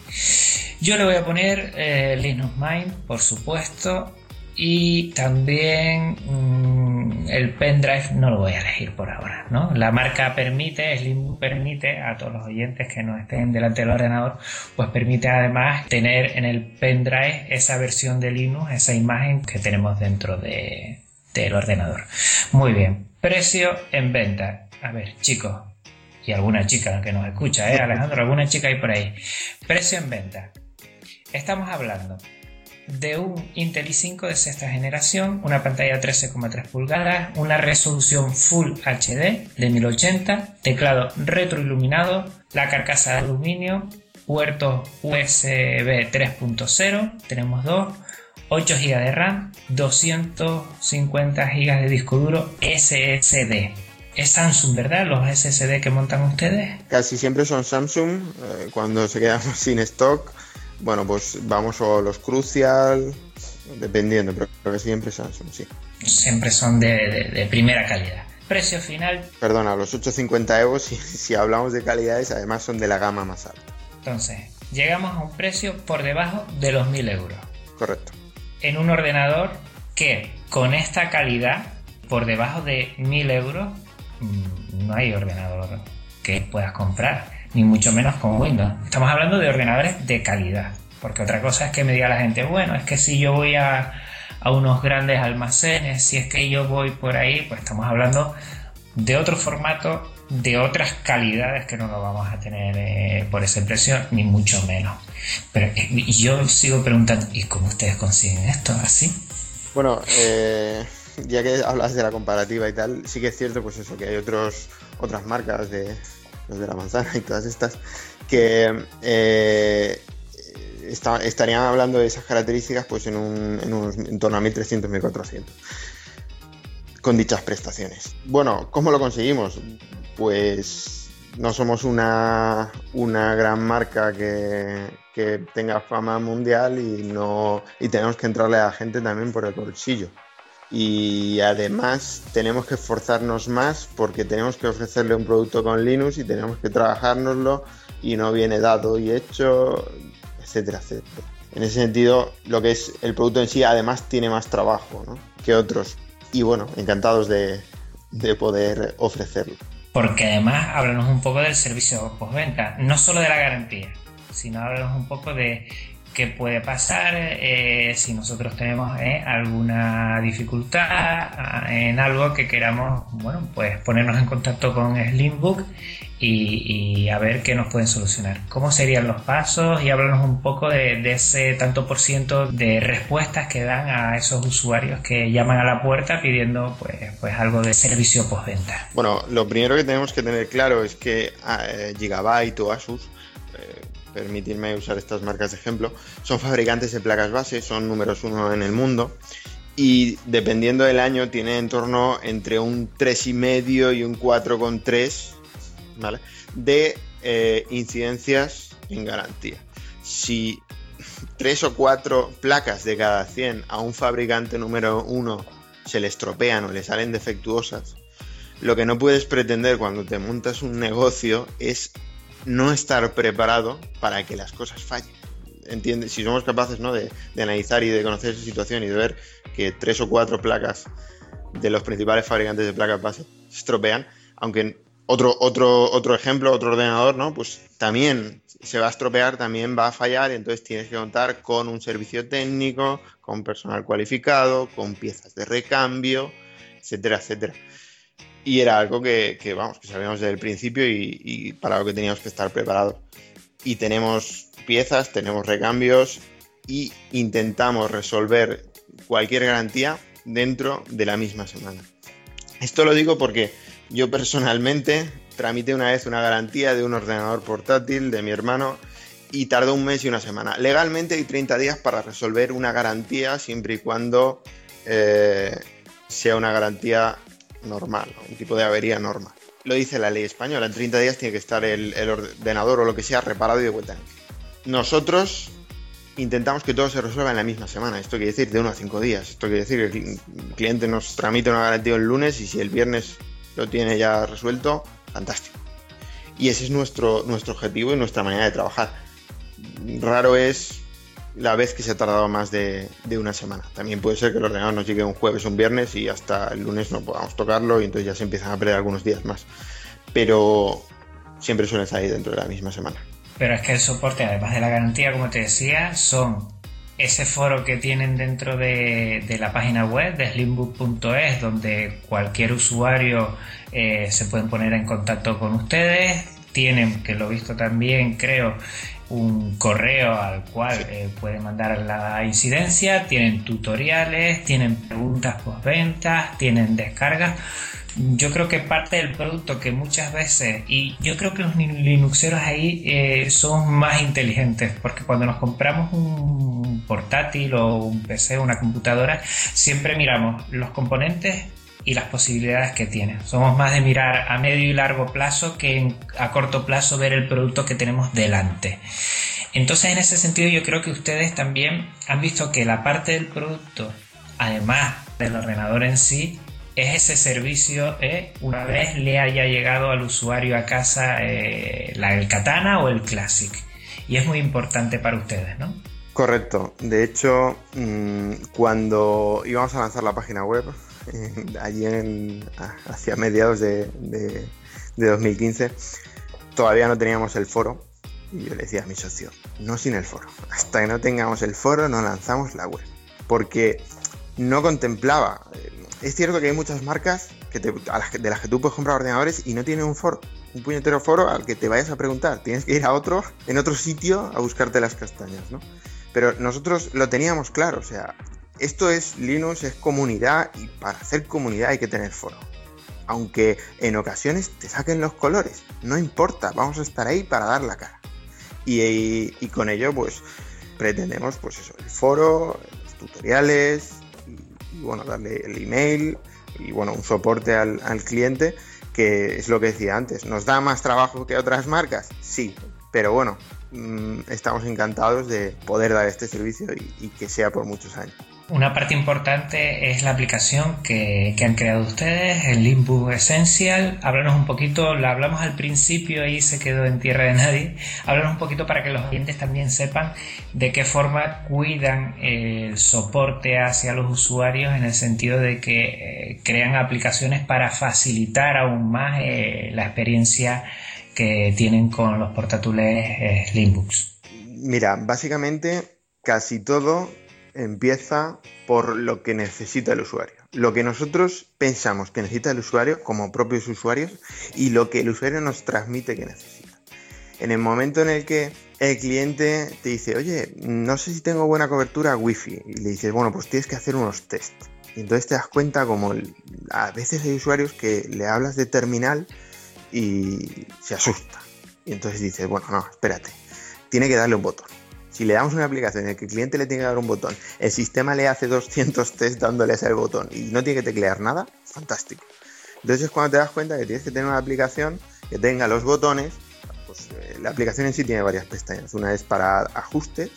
Yo le voy a poner eh, Linux Mint, por supuesto, y también mm, el pendrive no lo voy a elegir por ahora, ¿no? La marca permite, Slim permite a todos los oyentes que no estén delante del ordenador, pues permite además tener en el pendrive esa versión de Linux, esa imagen que tenemos dentro de, del ordenador. Muy bien, precio en venta. A ver, chicos, y alguna chica que nos escucha, ¿eh? Alejandro, alguna chica hay por ahí. Precio en venta. Estamos hablando de un Intel i5 de sexta generación, una pantalla 13,3 pulgadas, una resolución Full HD de 1080, teclado retroiluminado, la carcasa de aluminio, puertos USB 3.0, tenemos dos, 8 GB de RAM, 250 GB de disco duro SSD. Es Samsung, ¿verdad? Los SSD que montan ustedes. Casi siempre son Samsung. Eh, cuando se quedan sin stock, bueno, pues vamos a los Crucial, dependiendo, pero creo que siempre son, sí. Siempre son de, primera calidad. Precio final. Perdona, los 850 euros, si, si hablamos de calidades, además son de la gama más alta. Entonces, llegamos a un precio por debajo de los 1000 euros. Correcto. En un ordenador que con esta calidad, por debajo de 1000 euros, no hay ordenador que puedas comprar ni mucho menos con Windows. Estamos hablando de ordenadores de calidad, porque otra cosa es que me diga la gente, bueno, es que si yo voy a, a unos grandes almacenes, si es que yo voy por ahí, pues estamos hablando de otro formato, de otras calidades que no lo vamos a tener eh, por ese precio, ni mucho menos. Pero eh, yo sigo preguntando, ¿y cómo ustedes consiguen esto así? Bueno, eh, ya que hablas de la comparativa y tal, sí que es cierto, pues eso, que hay otros, otras marcas de, los de la manzana y todas estas, que eh, estarían hablando de esas características pues en, un, en, unos, en torno a 1300, 1400 con dichas prestaciones. Bueno, ¿cómo lo conseguimos? Pues no somos una, una gran marca que, que, tenga fama mundial y, no, y tenemos que entrarle a la gente también por el bolsillo y además tenemos que esforzarnos más porque tenemos que ofrecerle un producto con Linux y tenemos que trabajárnoslo y no viene dado y hecho, etcétera, etcétera. En ese sentido, lo que es el producto en sí además tiene más trabajo que otros y bueno, encantados de, de poder ofrecerlo. Porque además háblanos un poco del servicio postventa, no solo de la garantía, sino háblanos un poco de qué puede pasar eh, si nosotros tenemos eh, alguna dificultad ah, en algo que queramos, bueno, pues ponernos en contacto con Slimbook y, a ver qué nos pueden solucionar. ¿Cómo serían los pasos? Y háblanos un poco de, ese tanto por ciento de respuestas que dan a esos usuarios que llaman a la puerta pidiendo pues, pues algo de servicio postventa. Bueno, lo primero que tenemos que tener claro es que ah, eh, Gigabyte o Asus permitirme usar estas marcas de ejemplo, son fabricantes de placas base, son números uno en el mundo y dependiendo del año tiene en torno entre un 3,5 y un 4,3 ¿vale? de eh, incidencias en garantía. Si tres o cuatro placas de cada 100 a un fabricante número uno se le estropean o le salen defectuosas, lo que no puedes pretender cuando te montas un negocio es no estar preparado para que las cosas fallen. ¿Entiendes? Si somos capaces ¿no? de, analizar y de conocer esa situación y de ver que tres o cuatro placas de los principales fabricantes de placas base se estropean, aunque otro, otro, otro ejemplo, otro ordenador, ¿no? Pues también se va a estropear, también va a fallar, y entonces tienes que contar con un servicio técnico, con personal cualificado, con piezas de recambio, etcétera, etcétera. Y era algo que, vamos, que sabíamos desde el principio y, para lo que teníamos que estar preparados. Y tenemos piezas, tenemos recambios y intentamos resolver cualquier garantía dentro de la misma semana. Esto lo digo porque yo personalmente tramité una vez una garantía de un ordenador portátil de mi hermano y tardó un mes y una semana. Legalmente hay 30 días para resolver una garantía siempre y cuando eh, sea una garantía normal, un tipo de avería normal. Lo dice la ley española, en 30 días tiene que estar el, ordenador o lo que sea reparado y de vuelta. Nosotros intentamos que todo se resuelva en la misma semana. Esto quiere decir de 1 a 5 días. Esto quiere decir que el cliente nos tramite una garantía el lunes y si el viernes lo tiene ya resuelto, fantástico. Y ese es nuestro, nuestro objetivo y nuestra manera de trabajar. Raro es la vez que se ha tardado más de, una semana. También puede ser que el ordenador nos llegue un jueves o un viernes y hasta el lunes no podamos tocarlo y entonces ya se empiezan a perder algunos días más. Pero siempre suele salir dentro de la misma semana. Pero es que el soporte, además de la garantía, como te decía, son ese foro que tienen dentro de, la página web de slimbook.es, donde cualquier usuario eh, se puede poner en contacto con ustedes. Tienen, que lo he visto también, creo, un correo al cual eh, pueden mandar la incidencia. Tienen tutoriales, tienen preguntas ventas tienen descargas yo creo que parte del producto que muchas veces, y yo creo que los Linuxeros ahí eh, son más inteligentes, porque cuando nos compramos un portátil o un PC o una computadora, siempre miramos los componentes y las posibilidades que tiene. Somos más de mirar a medio y largo plazo que a corto plazo ver el producto que tenemos delante. Entonces en ese sentido yo creo que ustedes también han visto que la parte del producto, además del ordenador en sí, es ese servicio eh, una vez le haya llegado al usuario a casa eh, la, el Katana o el Classic. Y es muy importante para ustedes, ¿no? Correcto. De hecho, mm, cuando íbamos a lanzar la página web, eh, allí en, hacia mediados de, de, 2015, todavía no teníamos el foro. Y yo le decía a mi socio, no sin el foro. Hasta que no tengamos el foro no lanzamos la web. Porque no contemplaba es cierto que hay muchas marcas que de las que tú puedes comprar ordenadores y no tienen un foro, un puñetero foro al que te vayas a preguntar. Tienes que ir a otro, en otro sitio, a buscarte las castañas, ¿no? Pero nosotros lo teníamos claro, o sea, esto es Linux, es comunidad y para hacer comunidad hay que tener foro. Aunque en ocasiones te saquen los colores, no importa, vamos a estar ahí para dar la cara. Y, con ello, pues pretendemos, pues eso, el foro, los tutoriales, y bueno, darle el email y bueno, un soporte al, cliente, que es lo que decía antes. ¿Nos da más trabajo que otras marcas? Sí, pero bueno, mm, estamos encantados de poder dar este servicio y que sea por muchos años. Una parte importante es la aplicación que, han creado ustedes, el Limbo Essential. Háblanos un poquito, la hablamos al principio y se quedó en tierra de nadie. Háblanos un poquito para que los oyentes también sepan de qué forma cuidan el soporte hacia los usuarios en el sentido de que eh, crean aplicaciones para facilitar aún más eh, la experiencia que tienen con los portátiles eh. Mira, básicamente casi todo empieza por lo que necesita el usuario. Lo que nosotros pensamos que necesita el usuario como propios usuarios y lo que el usuario nos transmite que necesita. En el momento en el que el cliente te dice, oye, no sé si tengo buena cobertura Wi-Fi, y le dices, bueno, pues tienes que hacer unos test. Y entonces te das cuenta como a veces hay usuarios que le hablas de terminal y se asusta. Y entonces dices, bueno, no, espérate, tiene que darle un botón Si le damos una aplicación en que el cliente le tiene que dar un botón, el sistema le hace 200 test dándoles el botón y no tiene que teclear nada, fantástico. Entonces es cuando te das cuenta que tienes que tener una aplicación que tenga los botones. Pues, eh, la aplicación en sí tiene varias pestañas. Una es para ajustes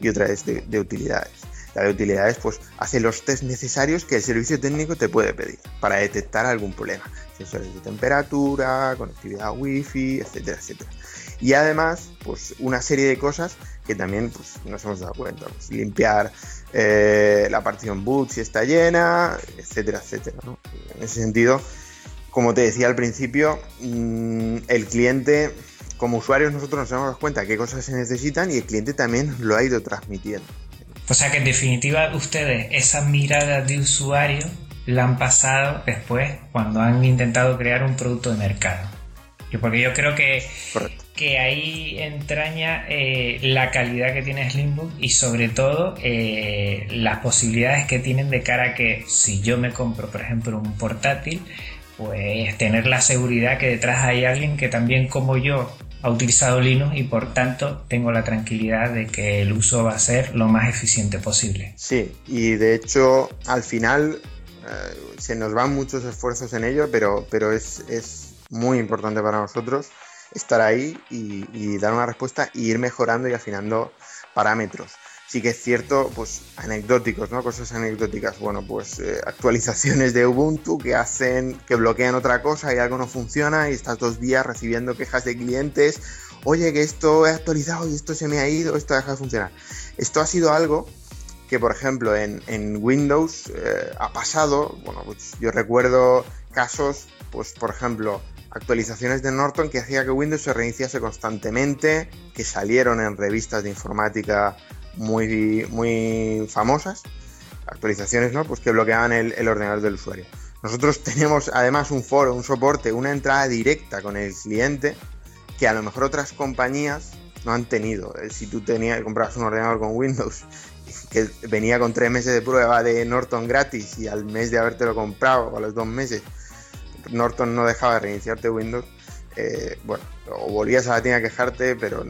y otra es de, utilidades. La de utilidades pues hace los test necesarios que el servicio técnico te puede pedir para detectar algún problema. Sensores de temperatura, conectividad wifi, etcétera, etcétera. Y además, pues una serie de cosas que también pues, nos hemos dado cuenta. Pues, limpiar eh, la partición boot si está llena, etcétera, etcétera. En ese sentido, como te decía al principio, mm, el cliente, como usuarios nosotros nos hemos dado cuenta qué cosas se necesitan y el cliente también lo ha ido transmitiendo. O sea que en definitiva ustedes esa mirada de usuario la han pasado después cuando han intentado crear un producto de mercado. Porque yo creo que, que ahí entraña eh, la calidad que tiene Slimbook y sobre todo eh, las posibilidades que tienen de cara a que si yo me compro, por ejemplo, un portátil, pues tener la seguridad que detrás hay alguien que también como yo ha utilizado Linux y por tanto tengo la tranquilidad de que el uso va a ser lo más eficiente posible. Sí, y de hecho al final eh, se nos van muchos esfuerzos en ello, pero, pero es, es muy importante para nosotros estar ahí y, dar una respuesta e ir mejorando y afinando parámetros. Sí que es cierto, pues anecdóticos, ¿no? Cosas anecdóticas. Bueno, pues eh, actualizaciones de Ubuntu que hacen, que bloquean otra cosa y algo no funciona y estás dos días recibiendo quejas de clientes. Oye, que esto he actualizado y esto se me ha ido, esto deja de funcionar. Esto ha sido algo que, por ejemplo, en, Windows eh, ha pasado. Bueno, pues yo recuerdo casos, pues por ejemplo, actualizaciones de Norton que hacía que Windows se reiniciase constantemente, que salieron en revistas de informática muy, muy famosas, actualizaciones ¿no? pues que bloqueaban el, ordenador del usuario. Nosotros tenemos además un foro, un soporte, una entrada directa con el cliente que a lo mejor otras compañías no han tenido. Eh, si tú tenías, comprabas un ordenador con Windows que venía con tres meses de prueba de Norton gratis y al mes de habértelo comprado, o a los dos meses, Norton no dejaba de reiniciarte Windows, eh, bueno, o volvías a la tienda a quejarte, pero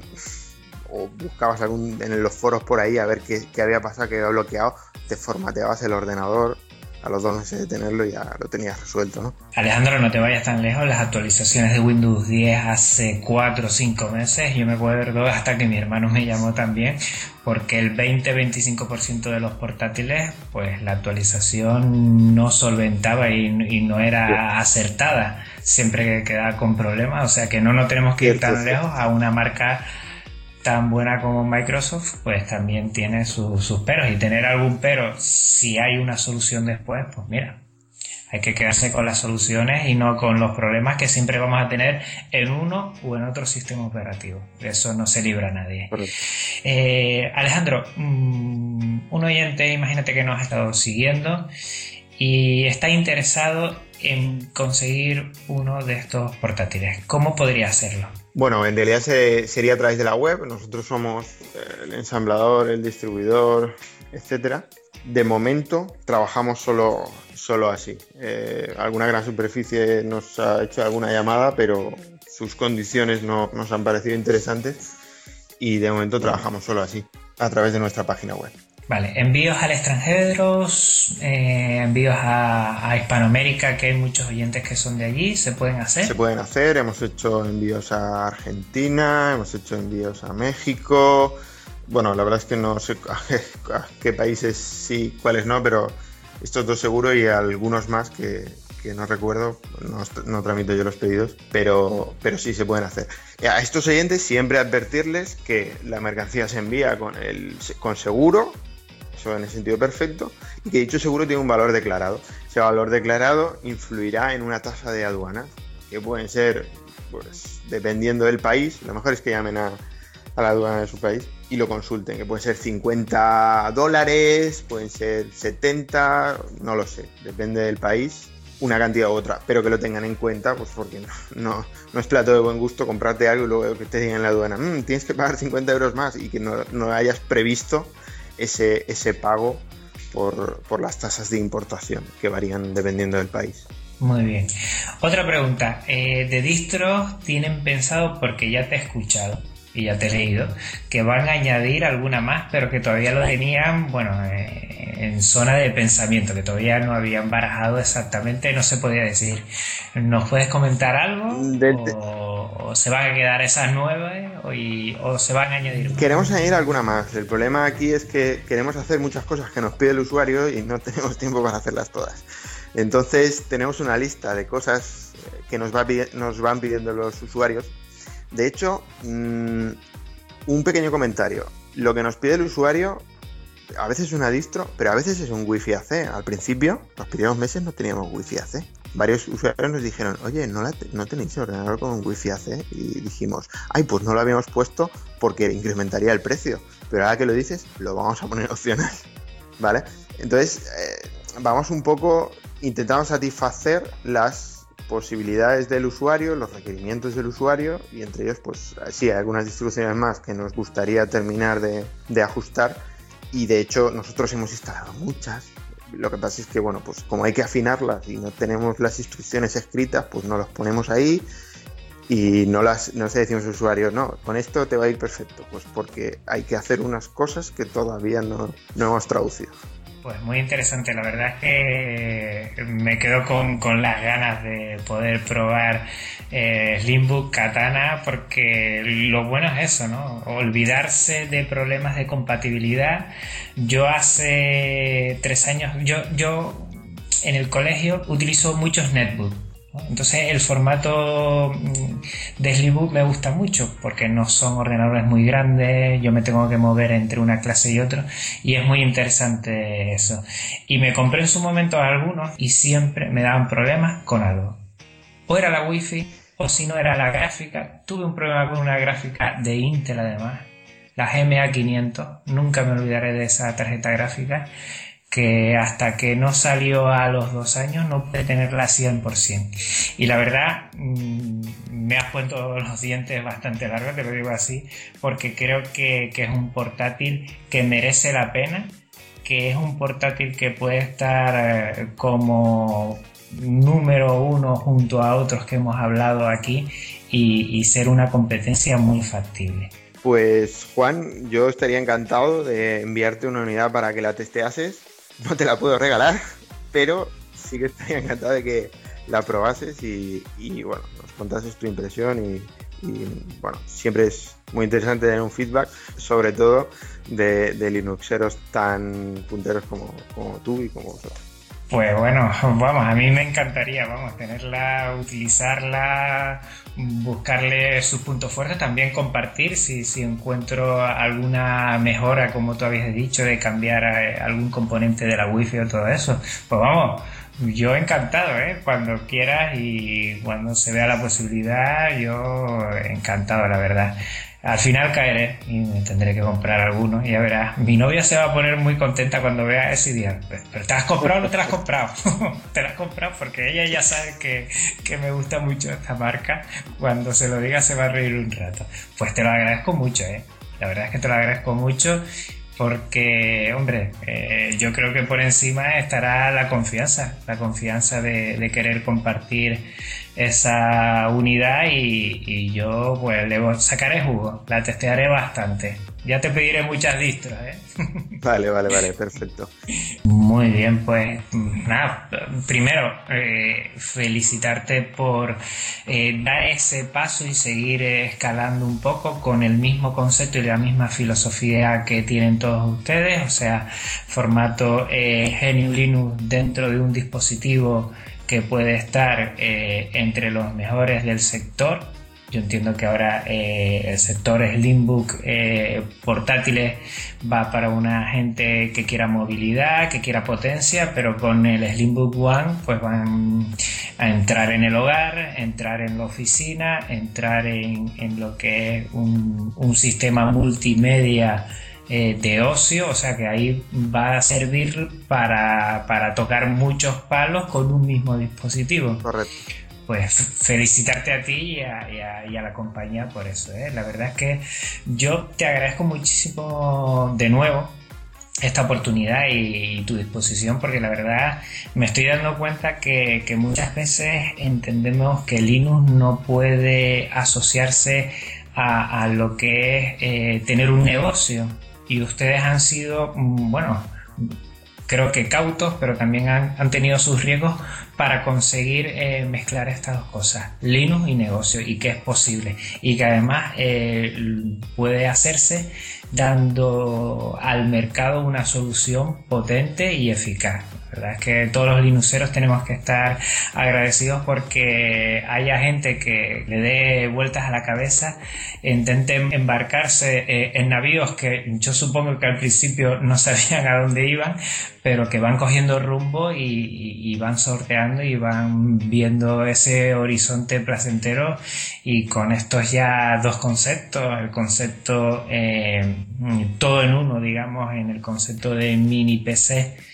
o buscabas algún en los foros por ahí a ver qué, qué había pasado, que había bloqueado, te formateabas el ordenador a los dos meses de tenerlo ya lo tenías resuelto, ¿no? Alejandro, no te vayas tan lejos, las actualizaciones de Windows 10 hace 4 o 5 meses, yo me acuerdo hasta que mi hermano me llamó también, porque el 20-25% de los portátiles, pues la actualización no solventaba y, no era acertada, siempre quedaba con problemas, o sea que no nos tenemos que ir tan lejos a una marca tan buena como Microsoft, pues también tiene sus peros. Y tener algún pero, si hay una solución después, pues mira, hay que quedarse con las soluciones y no con los problemas que siempre vamos a tener en uno o en otro sistema operativo. eso no se libra nadie. Eh, Alejandro, mm, un oyente, imagínate que nos ha estado siguiendo y está interesado en conseguir uno de estos portátiles. ¿Cómo podría hacerlo? Bueno, en realidad sería a través de la web. Nosotros somos eh, el ensamblador, el distribuidor, etcétera. De momento trabajamos solo, solo así. Eh, alguna gran superficie nos ha hecho alguna llamada, pero sus condiciones no nos han parecido interesantes y de momento trabajamos solo así, a través de nuestra página web. Vale, envíos al extranjero, eh, envíos a, Hispanoamérica, que hay muchos oyentes que son de allí, ¿se pueden hacer? Se pueden hacer, hemos hecho envíos a Argentina, hemos hecho envíos a México. Bueno, la verdad es que no sé a qué, países sí, cuáles no, pero estos dos seguro y algunos más que, no recuerdo, no, no, tramito yo los pedidos, pero, pero sí se pueden hacer. A estos oyentes siempre advertirles que la mercancía se envía con, el, con seguro en el sentido perfecto, y que dicho seguro tiene un valor declarado. Ese valor declarado influirá en una tasa de aduana, que pueden ser, pues, dependiendo del país, lo mejor es que llamen a, a la aduana de su país y lo consulten, que pueden ser 50 dólares, pueden ser 70, no lo sé, depende del país, una cantidad u otra, pero que lo tengan en cuenta, pues porque no, no, es plato de buen gusto comprarte algo y luego que te digan en la aduana, mm, tienes que pagar 50 euros más y que no, no hayas previsto ese, ese pago por, por, las tasas de importación que varían dependiendo del país. Muy bien. Otra pregunta. Eh, ¿De distros tienen pensado, porque ya te he escuchado, y ya te he leído, que van a añadir alguna más, pero que todavía lo tenían, bueno, eh, en zona de pensamiento, que todavía no habían barajado exactamente, no se podía decir. ¿Nos puedes comentar algo? o, se van a quedar esas nueve o, se van a añadir? Queremos añadir alguna más. El problema aquí es que queremos hacer muchas cosas que nos pide el usuario y no tenemos tiempo para hacerlas todas. Entonces tenemos una lista de cosas que nos, va, nos van pidiendo los usuarios de hecho, mm, un pequeño comentario. Lo que nos pide el usuario a veces es una distro, pero a veces es un Wi-Fi AC. Al principio, los primeros meses no teníamos Wi-Fi AC. Varios usuarios nos dijeron, oye, ¿no, no tenéis ordenador con Wi-Fi AC? Y dijimos, ay, pues no lo habíamos puesto porque incrementaría el precio. Pero ahora que lo dices, lo vamos a poner opcional. ¿Vale? Entonces, eh, vamos un poco intentando satisfacer las posibilidades del usuario, los requerimientos del usuario y entre ellos pues sí hay algunas distribuciones más que nos gustaría terminar de, ajustar y de hecho nosotros hemos instalado muchas. Lo que pasa es que bueno pues como hay que afinarlas y no tenemos las instrucciones escritas pues no las ponemos ahí y no las no se decimos al usuario no con esto te va a ir perfecto pues porque hay que hacer unas cosas que todavía no, no hemos traducido. Pues muy interesante, la verdad es que me quedo con, las ganas de poder probar eh, Slimbook Katana porque lo bueno es eso, ¿no? Olvidarse de problemas de compatibilidad. Yo hace tres años, yo, yo en el colegio utilizo muchos netbooks entonces el formato mm, de Slimbook me gusta mucho porque no son ordenadores muy grandes, yo me tengo que mover entre una clase y otra y es muy interesante eso. Y me compré en su momento algunos y siempre me daban problemas con algo. O era la wifi o si no era la gráfica. Tuve un problema con una gráfica de Intel además, la GMA 500, nunca me olvidaré de esa tarjeta gráfica que hasta que no salió a los dos años no puede tenerla 100%. Y la verdad, mm, me has puesto los dientes bastante largos, te lo digo así, porque creo que, es un portátil que merece la pena, que es un portátil que puede estar eh, como número uno junto a otros que hemos hablado aquí y, y ser una competencia muy factible. Pues Juan, yo estaría encantado de enviarte una unidad para que la testeases no te la puedo regalar, pero sí que estoy encantado de que la probases y, bueno, nos contases tu impresión y, bueno, siempre es muy interesante tener un feedback, sobre todo de, de Linuxeros tan punteros como, como tú y como vosotros. Pues bueno, vamos, a mí me encantaría, vamos, tenerla, utilizarla, buscarle sus puntos fuertes, también compartir si, si encuentro alguna mejora, como tú habías dicho, de cambiar eh, algún componente de la wifi o todo eso. Pues vamos, yo encantado, ¿eh? Cuando quieras y cuando se vea la posibilidad, yo encantado, la verdad. Al final caeré y me tendré que comprar alguno. Y ya verás, mi novia se va a poner muy contenta cuando vea ese día. ¿Pero te has comprado o no te lo has comprado? te lo has comprado porque ella ya sabe que, que, me gusta mucho esta marca. Cuando se lo diga se va a reír un rato. Pues te lo agradezco mucho, ¿eh? La verdad es que te lo agradezco mucho porque, hombre, eh, yo creo que por encima estará la confianza, la confianza de, querer compartir esa unidad y, y, yo pues le sacaré jugo, la testearé bastante. Ya te pediré muchas distros, ¿eh? Vale, vale, vale, perfecto. Muy bien, pues nada, primero eh, felicitarte por eh, dar ese paso y seguir escalando un poco con el mismo concepto y la misma filosofía que tienen todos ustedes, o sea, formato eh, GNU Linux dentro de un dispositivo que puede estar entre los mejores del sector yo entiendo que ahora eh, el sector Slimbook eh, portátiles va para una gente que quiera movilidad, que quiera potencia, pero con el Slimbook One pues van a entrar en el hogar, entrar en la oficina, entrar en, lo que es un, sistema multimedia eh, de ocio, o sea que ahí va a servir para, para tocar muchos palos con un mismo dispositivo. Correcto pues felicitarte a ti y a, la compañía por eso. ¿eh? La verdad es que yo te agradezco muchísimo de nuevo esta oportunidad y, tu disposición porque la verdad me estoy dando cuenta que, muchas veces entendemos que Linux no puede asociarse a, lo que es eh, tener un negocio. Y ustedes han sido, mm, bueno, creo que cautos, pero también han, tenido sus riesgos para conseguir eh, mezclar estas dos cosas, Linux y negocio, y que es posible, y que además eh, puede hacerse dando al mercado una solución potente y eficaz. Verdad es que todos los linuxeros tenemos que estar agradecidos porque haya gente que le dé vueltas a la cabeza, intenten embarcarse eh, en navíos que yo supongo que al principio no sabían a dónde iban, pero que van cogiendo rumbo y, van sorteando y van viendo ese horizonte placentero. Y con estos ya dos conceptos, el concepto eh, todo en uno, digamos, en el concepto de mini PC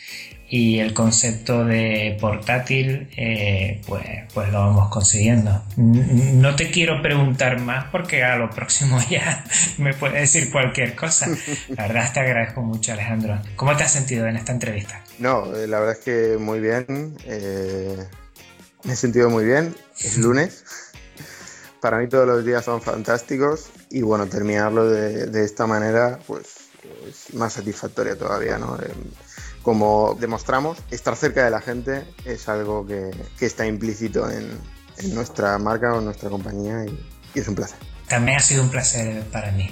y el concepto de portátil, eh, pues, pues lo vamos consiguiendo. No te quiero preguntar más porque a lo próximo ya me puedes decir cualquier cosa. La verdad te agradezco mucho, Alejandro. ¿Cómo te has sentido en esta entrevista? No, eh, la verdad es que muy bien. Eh, me he sentido muy bien. Es lunes. Para mí todos los días son fantásticos y bueno, terminarlo de, esta manera, pues es más satisfactoria todavía, ¿no? Como demostramos, estar cerca de la gente es algo que, está implícito en, nuestra marca o en nuestra compañía y, es un placer. También ha sido un placer para mí.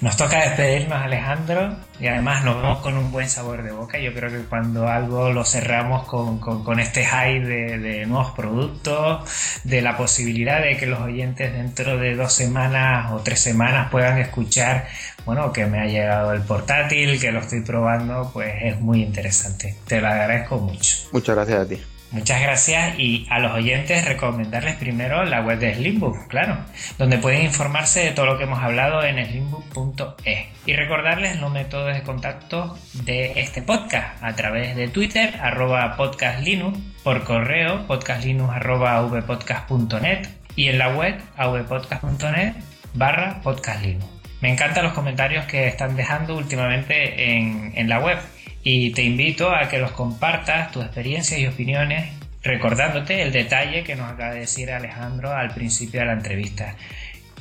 Nos toca despedirnos, Alejandro, y además nos vamos con un buen sabor de boca. Yo creo que cuando algo lo cerramos con, este high de, de, nuevos productos, de la posibilidad de que los oyentes dentro de dos semanas o tres semanas puedan escuchar bueno, que me ha llegado el portátil, que lo estoy probando, pues es muy interesante. Te lo agradezco mucho. Muchas gracias a ti. Muchas gracias y a los oyentes recomendarles primero la web de Slimbook, claro, donde pueden informarse de todo lo que hemos hablado en slimbook.es y recordarles los métodos de contacto de este podcast a través de Twitter, arroba podcastlinux, por correo podcastlinux arroba vpodcast.net y en la web avpodcast.net barra podcastlinux. Me encantan los comentarios que están dejando últimamente en, la web y te invito a que los compartas, tus experiencias y opiniones, recordándote el detalle que nos acaba de decir Alejandro al principio de la entrevista,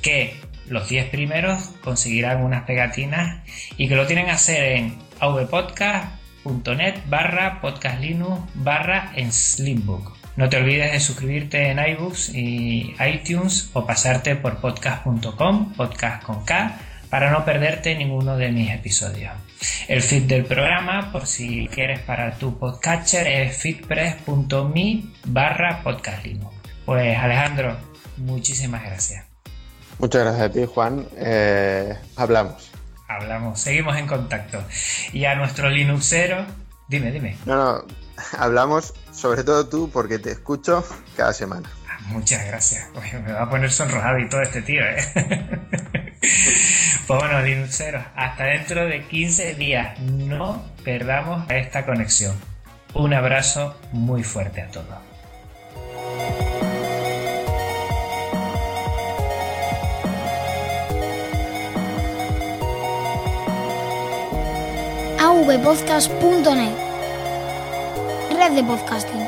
que los 10 primeros conseguirán unas pegatinas y que lo tienen que hacer en avpodcast.net barra podcastlinux barra en Slimbook. No te olvides de suscribirte en iBooks y iTunes o pasarte por podcast.com, podcast para no perderte ninguno de mis episodios. El feed del programa, por si quieres para tu podcatcher, es feedpress.me barra podcastlino. Pues Alejandro, muchísimas gracias. Muchas gracias a ti, Juan. Eh, hablamos. Hablamos, seguimos en contacto. Y a nuestro Linuxero, dime, dime. No, no, hablamos sobre todo tú porque te escucho cada semana. Muchas gracias. me va a poner sonrojado y todo este tío, ¿eh? Pues bueno, Linuxeros, hasta dentro de 15 días. No perdamos esta conexión. Un abrazo muy fuerte a todos. avpodcast.net Red de podcasting.